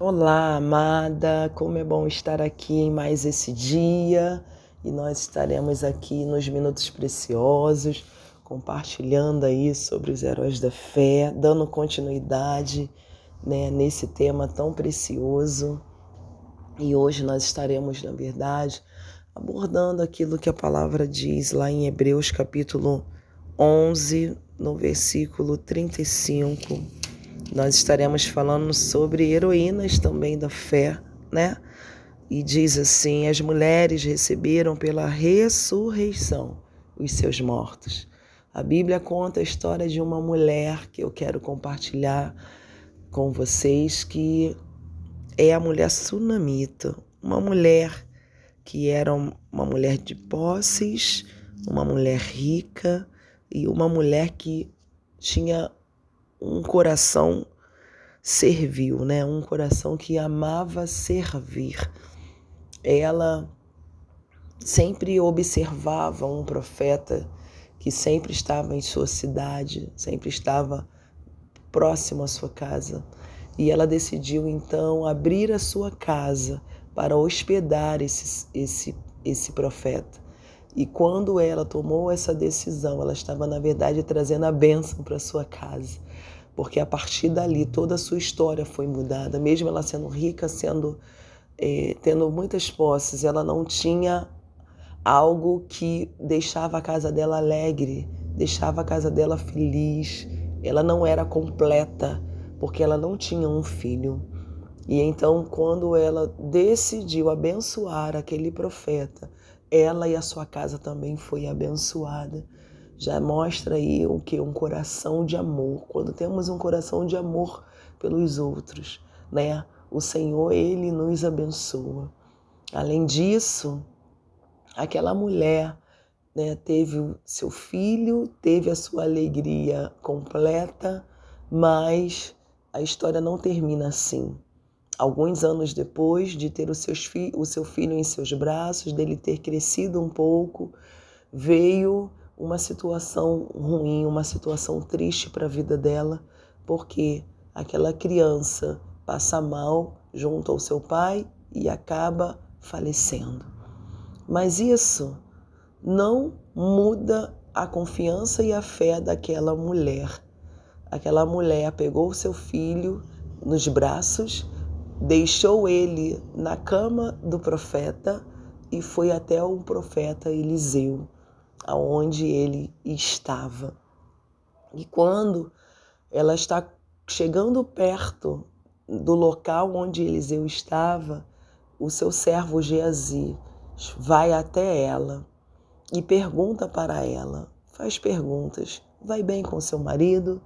Olá, amada, como é bom estar aqui em mais esse dia e nós estaremos aqui nos minutos preciosos, compartilhando aí sobre os heróis da fé, dando continuidade né, nesse tema tão precioso. E hoje nós estaremos, na verdade, abordando aquilo que a palavra diz lá em Hebreus capítulo 11, no versículo 35 nós estaremos falando sobre heroínas também da fé, né? E diz assim: as mulheres receberam pela ressurreição os seus mortos. A Bíblia conta a história de uma mulher que eu quero compartilhar com vocês, que é a mulher sunamita, uma mulher que era uma mulher de posses, uma mulher rica e uma mulher que tinha um coração servil, né? Um coração que amava servir. Ela sempre observava um profeta que sempre estava em sua cidade, sempre estava próximo à sua casa. E ela decidiu então abrir a sua casa para hospedar esse, esse, esse profeta. E quando ela tomou essa decisão, ela estava, na verdade, trazendo a bênção para sua casa porque a partir dali toda a sua história foi mudada, mesmo ela sendo rica, sendo é, tendo muitas posses, ela não tinha algo que deixava a casa dela alegre, deixava a casa dela feliz. Ela não era completa porque ela não tinha um filho. E então, quando ela decidiu abençoar aquele profeta, ela e a sua casa também foi abençoada já mostra aí o que um coração de amor. Quando temos um coração de amor pelos outros, né? O Senhor ele nos abençoa. Além disso, aquela mulher né, teve o seu filho, teve a sua alegria completa, mas a história não termina assim. Alguns anos depois de ter o, seus fi o seu filho em seus braços, dele ter crescido um pouco, veio uma situação ruim, uma situação triste para a vida dela, porque aquela criança passa mal junto ao seu pai e acaba falecendo. Mas isso não muda a confiança e a fé daquela mulher. Aquela mulher pegou seu filho nos braços, deixou ele na cama do profeta e foi até o profeta Eliseu aonde ele estava. E quando ela está chegando perto do local onde Eliseu estava, o seu servo Geazi vai até ela e pergunta para ela, faz perguntas, vai bem com seu marido,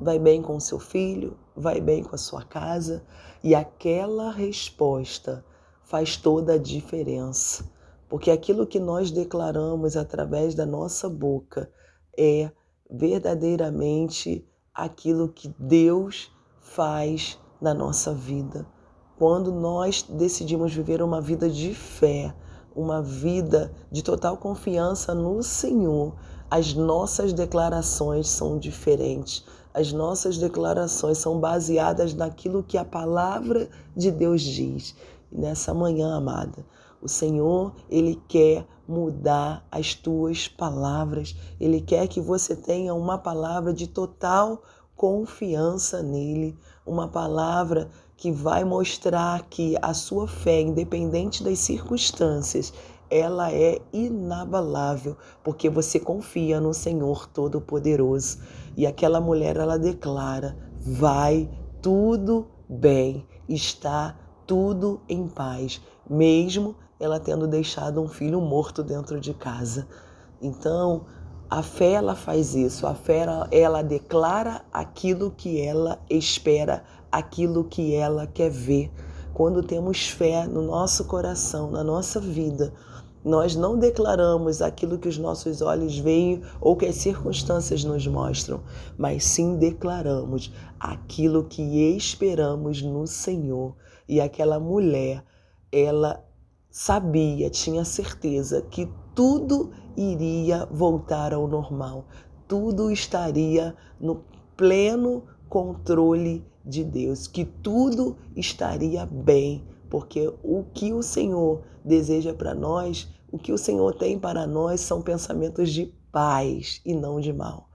vai bem com seu filho, vai bem com a sua casa, e aquela resposta faz toda a diferença. Porque aquilo que nós declaramos através da nossa boca é verdadeiramente aquilo que Deus faz na nossa vida. Quando nós decidimos viver uma vida de fé, uma vida de total confiança no Senhor, as nossas declarações são diferentes. As nossas declarações são baseadas naquilo que a palavra de Deus diz. Nessa manhã, amada, o Senhor, ele quer mudar as tuas palavras. Ele quer que você tenha uma palavra de total confiança nele, uma palavra que vai mostrar que a sua fé, independente das circunstâncias, ela é inabalável, porque você confia no Senhor Todo-Poderoso. E aquela mulher, ela declara: vai tudo bem, está tudo em paz, mesmo ela tendo deixado um filho morto dentro de casa. Então, a fé ela faz isso, a fé ela declara aquilo que ela espera, aquilo que ela quer ver. Quando temos fé no nosso coração, na nossa vida, nós não declaramos aquilo que os nossos olhos veem ou que as circunstâncias nos mostram, mas sim declaramos aquilo que esperamos no Senhor. E aquela mulher, ela sabia, tinha certeza que tudo iria voltar ao normal, tudo estaria no pleno controle de Deus, que tudo estaria bem, porque o que o Senhor deseja para nós, o que o Senhor tem para nós são pensamentos de paz e não de mal,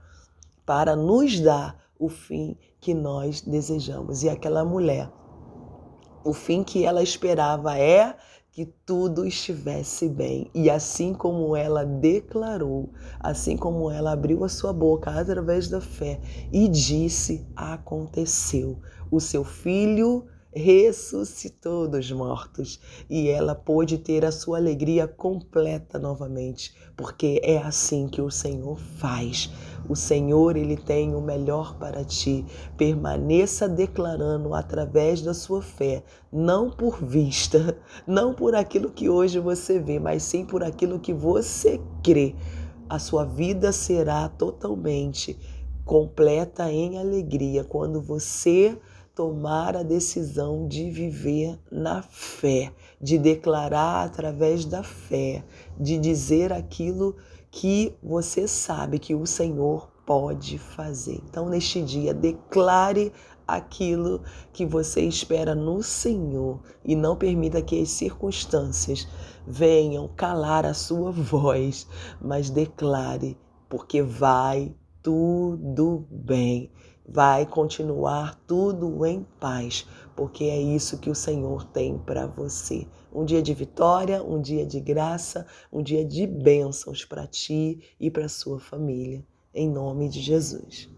para nos dar o fim que nós desejamos. E aquela mulher, o fim que ela esperava é que tudo estivesse bem. E assim como ela declarou, assim como ela abriu a sua boca através da fé e disse: aconteceu. O seu filho ressuscitou dos mortos e ela pôde ter a sua alegria completa novamente, porque é assim que o Senhor faz. O Senhor, ele tem o melhor para ti. Permaneça declarando através da sua fé, não por vista, não por aquilo que hoje você vê, mas sim por aquilo que você crê. A sua vida será totalmente completa em alegria quando você tomar a decisão de viver na fé, de declarar através da fé, de dizer aquilo que você sabe que o Senhor pode fazer. Então, neste dia, declare aquilo que você espera no Senhor e não permita que as circunstâncias venham calar a sua voz, mas declare, porque vai tudo bem vai continuar tudo em paz, porque é isso que o Senhor tem para você. Um dia de vitória, um dia de graça, um dia de bênçãos para ti e para sua família. Em nome de Jesus.